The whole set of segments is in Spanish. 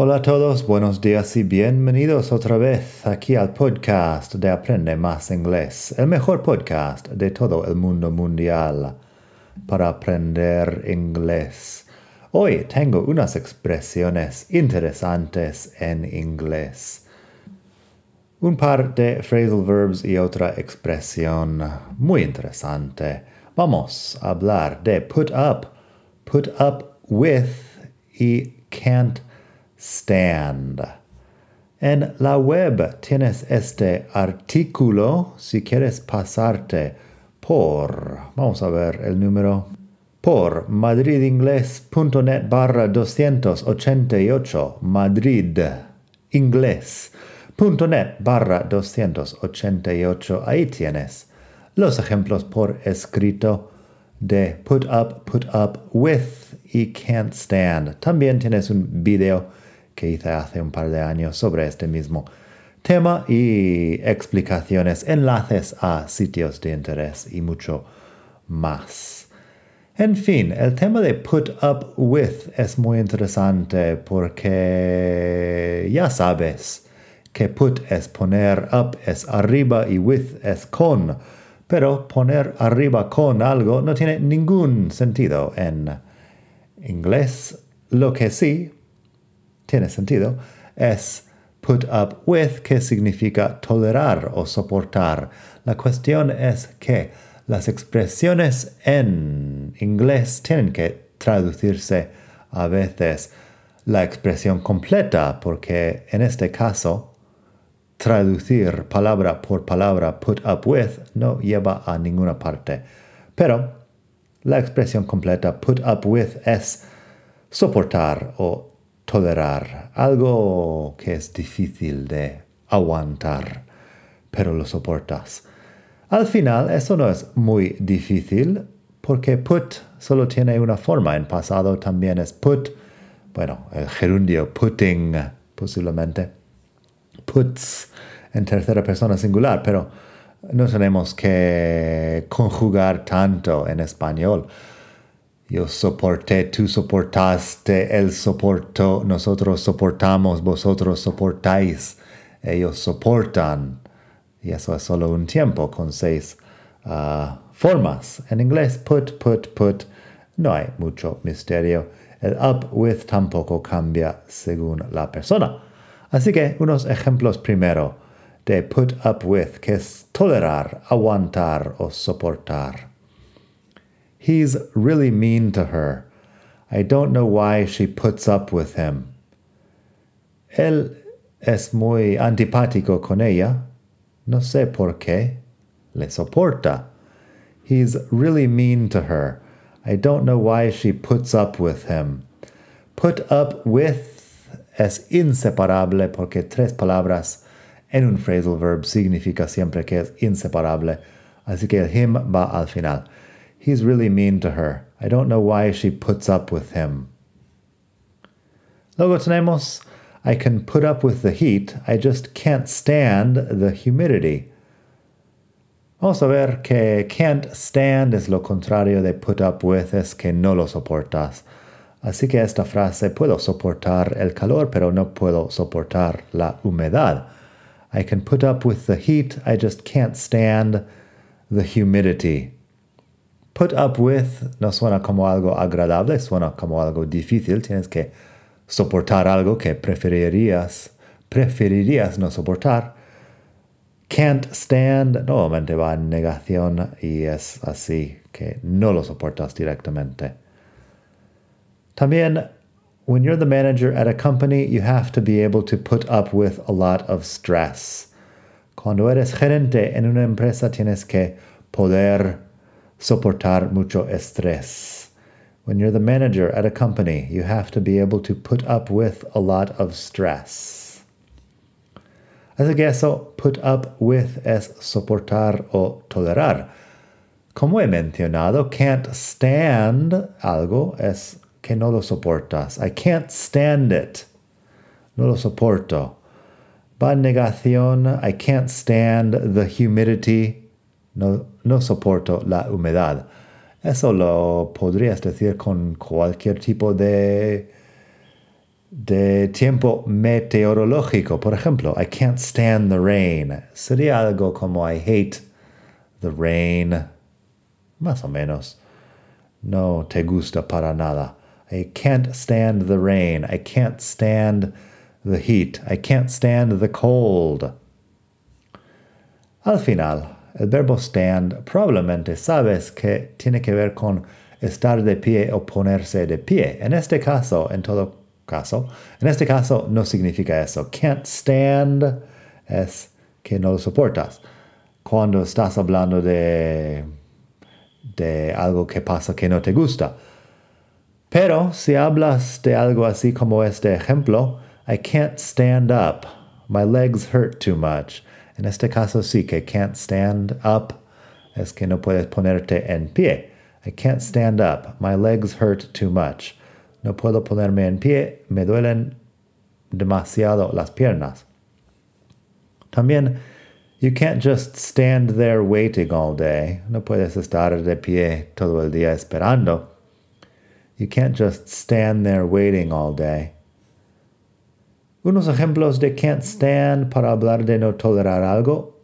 Hola a todos, buenos días y bienvenidos otra vez aquí al podcast de Aprende Más Inglés, el mejor podcast de todo el mundo mundial para aprender inglés. Hoy tengo unas expresiones interesantes en inglés. Un par de phrasal verbs y otra expresión muy interesante. Vamos a hablar de put up, put up with y can't stand. En la web tienes este artículo si quieres pasarte por, vamos a ver el número, por madridingles.net barra 288, Madrid, inglés .net barra 288. Ahí tienes los ejemplos por escrito de put up, put up with y can't stand. También tienes un video que hice hace un par de años sobre este mismo tema y explicaciones, enlaces a sitios de interés y mucho más. En fin, el tema de put up with es muy interesante porque ya sabes, que put es poner, up es arriba y with es con. Pero poner arriba con algo no tiene ningún sentido en inglés. Lo que sí tiene sentido es put up with, que significa tolerar o soportar. La cuestión es que las expresiones en inglés tienen que traducirse a veces la expresión completa, porque en este caso traducir palabra por palabra put up with no lleva a ninguna parte. Pero la expresión completa put up with es soportar o tolerar algo que es difícil de aguantar, pero lo soportas. Al final, eso no es muy difícil porque put solo tiene una forma. En pasado también es put, bueno, el gerundio putting posiblemente puts en tercera persona singular, pero no tenemos que conjugar tanto en español. Yo soporté, tú soportaste, él soportó, nosotros soportamos, vosotros soportáis, ellos soportan. Y eso es solo un tiempo con seis ah, formas. En inglés, put, put, put, no hay mucho misterio. El up with tampoco cambia según la persona. Así que unos ejemplos primero de put up with, que es tolerar, aguantar o soportar. He's really mean to her. I don't know why she puts up with him. Él es muy antipático con ella. No sé por qué. Le soporta. He's really mean to her. I don't know why she puts up with him. Put up with es inseparable porque tres palabras en un phrasal verb significa siempre que es inseparable. Así que el him va al final. He's really mean to her. I don't know why she puts up with him. Luego tenemos I can put up with the heat, I just can't stand the humidity. Vamos a ver que can't stand es lo contrario de put up with, es que no lo soportas. Así que esta frase puedo soportar el calor, pero no puedo soportar la humedad. I can put up with the heat, I just can't stand the humidity. Put up with no suena como algo agradable, suena como algo difícil. Tienes que soportar algo que preferirías, preferirías no soportar. Can't stand nuevamente va negación y es así que no lo soportas directamente. También, when you're the manager at a company, you have to be able to put up with a lot of stress. Cuando eres gerente en una empresa, tienes que poder soportar mucho estrés. When you're the manager at a company, you have to be able to put up with a lot of stress. Así que eso, put up with, es soportar o tolerar. Como he mencionado, can't stand algo es que no lo soportas. I can't stand it. No lo soporto. Va negación. I can't stand the humidity. No, no soporto la humedad. Eso lo podrías decir con cualquier tipo de de tiempo meteorológico. Por ejemplo, I can't stand the rain. Sería algo como I hate the rain. Más o menos. No te gusta para nada. I can't stand the rain. I can't stand the heat. I can't stand the cold. Al final, el verbo stand probablemente sabes que tiene que ver con estar de pie o ponerse de pie. En este caso, en todo caso, en este caso no significa eso. Can't stand es que no lo soportas. Cuando estás hablando de, de algo que pasa que no te gusta. Pero si hablas de algo así como este ejemplo, I can't stand up. My legs hurt too much. En este caso sí que can't stand up es que no puedes ponerte en pie. I can't stand up. My legs hurt too much. No puedo ponerme en pie. Me duelen demasiado las piernas. También, you can't just stand there waiting all day. No puedes estar de pie todo el día esperando. You can't just stand there waiting all day. Unos ejemplos de can't stand para hablar de no tolerar algo.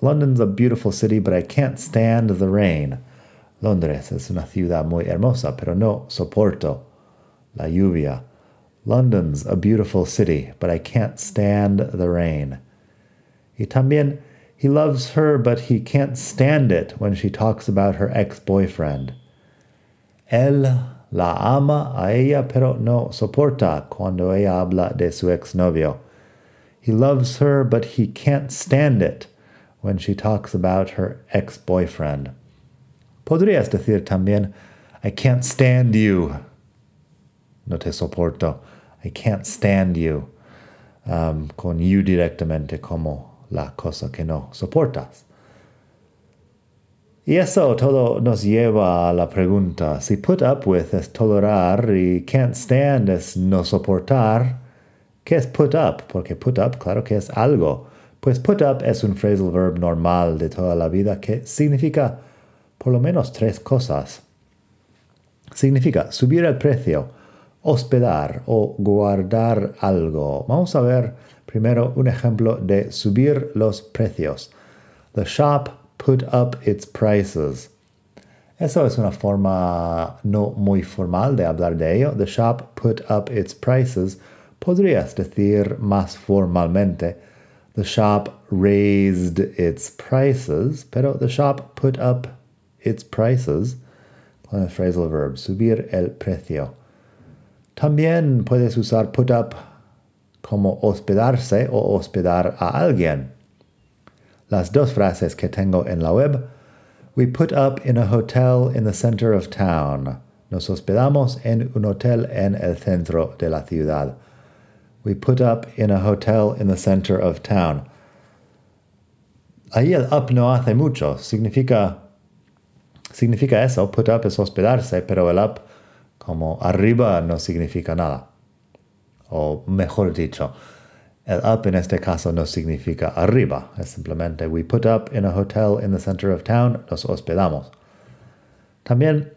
London's a beautiful city, but I can't stand the rain. Londres es una ciudad muy hermosa, pero no soporto la lluvia. London's a beautiful city, but I can't stand the rain. Y también, he loves her, but he can't stand it when she talks about her ex boyfriend. Él la ama a ella, pero no soporta cuando ella habla de su exnovio. He loves her, but he can't stand it when she talks about her ex boyfriend. Podrías decir también, I can't stand you. No te soporto. I can't stand you. Um, con you directamente como la cosa que no soportas. Y eso todo nos lleva a la pregunta, si put up with es tolerar y can't stand es no soportar, ¿qué es put up? Porque put up, claro que es algo. Pues put up es un phrasal verb normal de toda la vida que significa por lo menos tres cosas. Significa subir el precio, hospedar o guardar algo. Vamos a ver primero un ejemplo de subir los precios. The shop put up its prices. Eso es una forma no muy formal de hablar de ello. The shop put up its prices. Podrías decir más formalmente, the shop raised its prices, pero the shop put up its prices con el phrasal verb, subir el precio. También puedes usar put up como hospedarse o hospedar a alguien. Las dos frases que tengo en la web. We put up in a hotel in the center of town. Nos hospedamos en un hotel en el centro de la ciudad. We put up in a hotel in the center of town. Ahí el up no hace mucho. Significa, significa eso. Put up es hospedarse, pero el up como arriba no significa nada. O mejor dicho, El up en este caso no significa arriba, es simplemente we put up in a hotel in the center of town, nos hospedamos. También,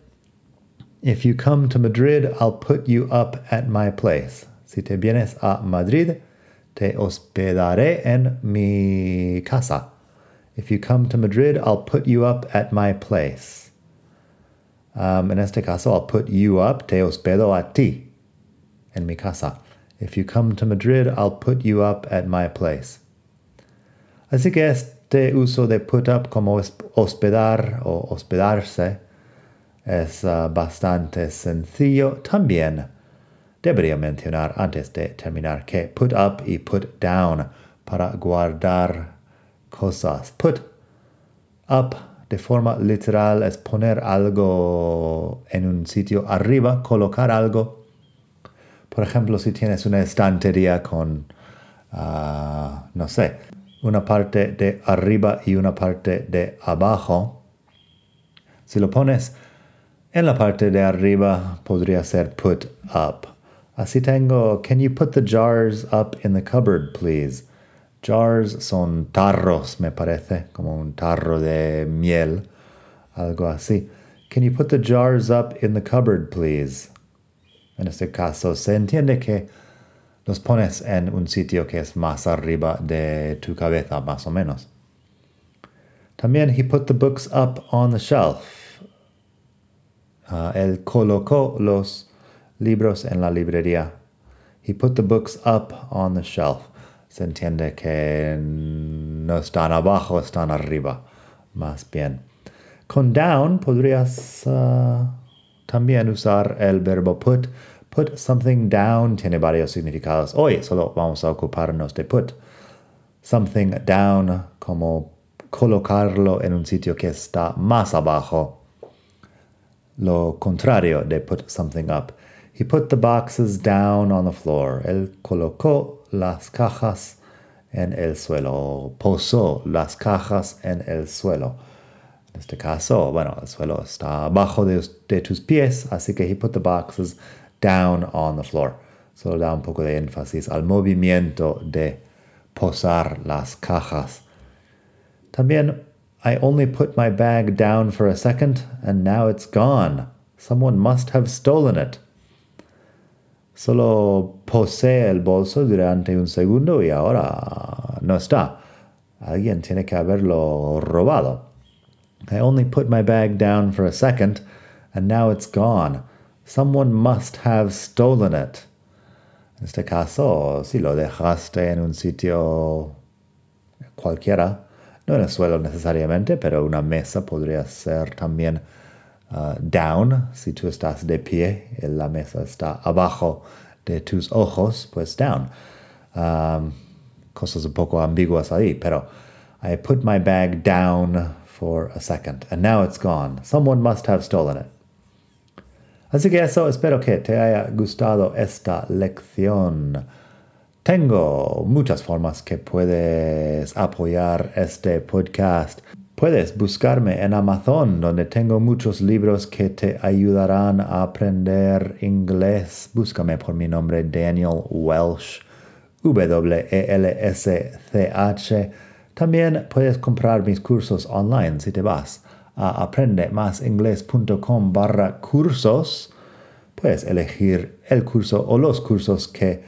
if you come to Madrid, I'll put you up at my place. Si te vienes a Madrid, te hospedaré en mi casa. If you come to Madrid, I'll put you up at my place. Um, en este caso, I'll put you up, te hospedo a ti, en mi casa. If you come to Madrid, I'll put you up at my place. Así que este uso de put up como hospedar o hospedarse es uh, bastante sencillo. También debería mencionar antes de terminar que put up y put down para guardar cosas. Put up de forma literal es poner algo en un sitio arriba, colocar algo por ejemplo, si tienes una estantería con, uh, no sé, una parte de arriba y una parte de abajo, si lo pones en la parte de arriba, podría ser put up. Así tengo, can you put the jars up in the cupboard, please? Jars son tarros, me parece, como un tarro de miel, algo así. Can you put the jars up in the cupboard, please? En este caso, se entiende que los pones en un sitio que es más arriba de tu cabeza, más o menos. También, he put the books up on the shelf. Uh, él colocó los libros en la librería. He put the books up on the shelf. Se entiende que no están abajo, están arriba, más bien. Con down podrías uh, también usar el verbo put Put something down tiene varios significados. Hoy solo vamos a ocuparnos de put something down como colocarlo en un sitio que está más abajo. Lo contrario de put something up. He put the boxes down on the floor. Él colocó las cajas en el suelo. Posó las cajas en el suelo. En este caso, bueno, el suelo está abajo de, de tus pies, así que he put the boxes down on the floor. Solo da un poco de énfasis al movimiento de posar las cajas. También, I only put my bag down for a second and now it's gone. Someone must have stolen it. Solo posee el bolso durante un segundo y ahora no está. Alguien tiene que haberlo robado. I only put my bag down for a second and now it's gone. Someone must have stolen it. En este caso, si lo dejaste en un sitio cualquiera, no en el suelo necesariamente, pero una mesa podría ser también uh, down. Si tú estás de pie y la mesa está abajo de tus ojos, pues down. Um, cosas un poco ambiguas ahí, pero I put my bag down for a second and now it's gone. Someone must have stolen it. Así que eso, espero que te haya gustado esta lección. Tengo muchas formas que puedes apoyar este podcast. Puedes buscarme en Amazon, donde tengo muchos libros que te ayudarán a aprender inglés. Búscame por mi nombre Daniel Welsh, W-E-L-S-C-H. También puedes comprar mis cursos online si te vas a aprendemasingles.com barra cursos, puedes elegir el curso o los cursos que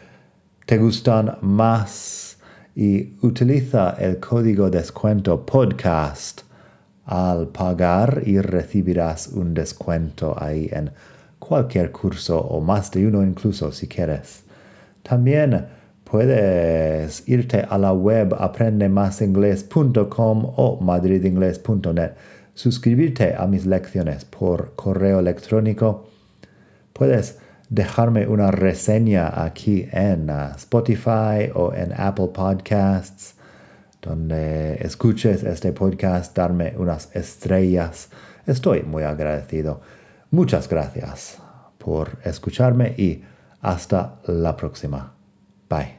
te gustan más y utiliza el código descuento podcast al pagar y recibirás un descuento ahí en cualquier curso o más de uno incluso si quieres. También puedes irte a la web aprendemasingles.com o madridingles.net suscribirte a mis lecciones por correo electrónico. Puedes dejarme una reseña aquí en uh, Spotify o en Apple Podcasts, donde escuches este podcast, darme unas estrellas. Estoy muy agradecido. Muchas gracias por escucharme y hasta la próxima. Bye.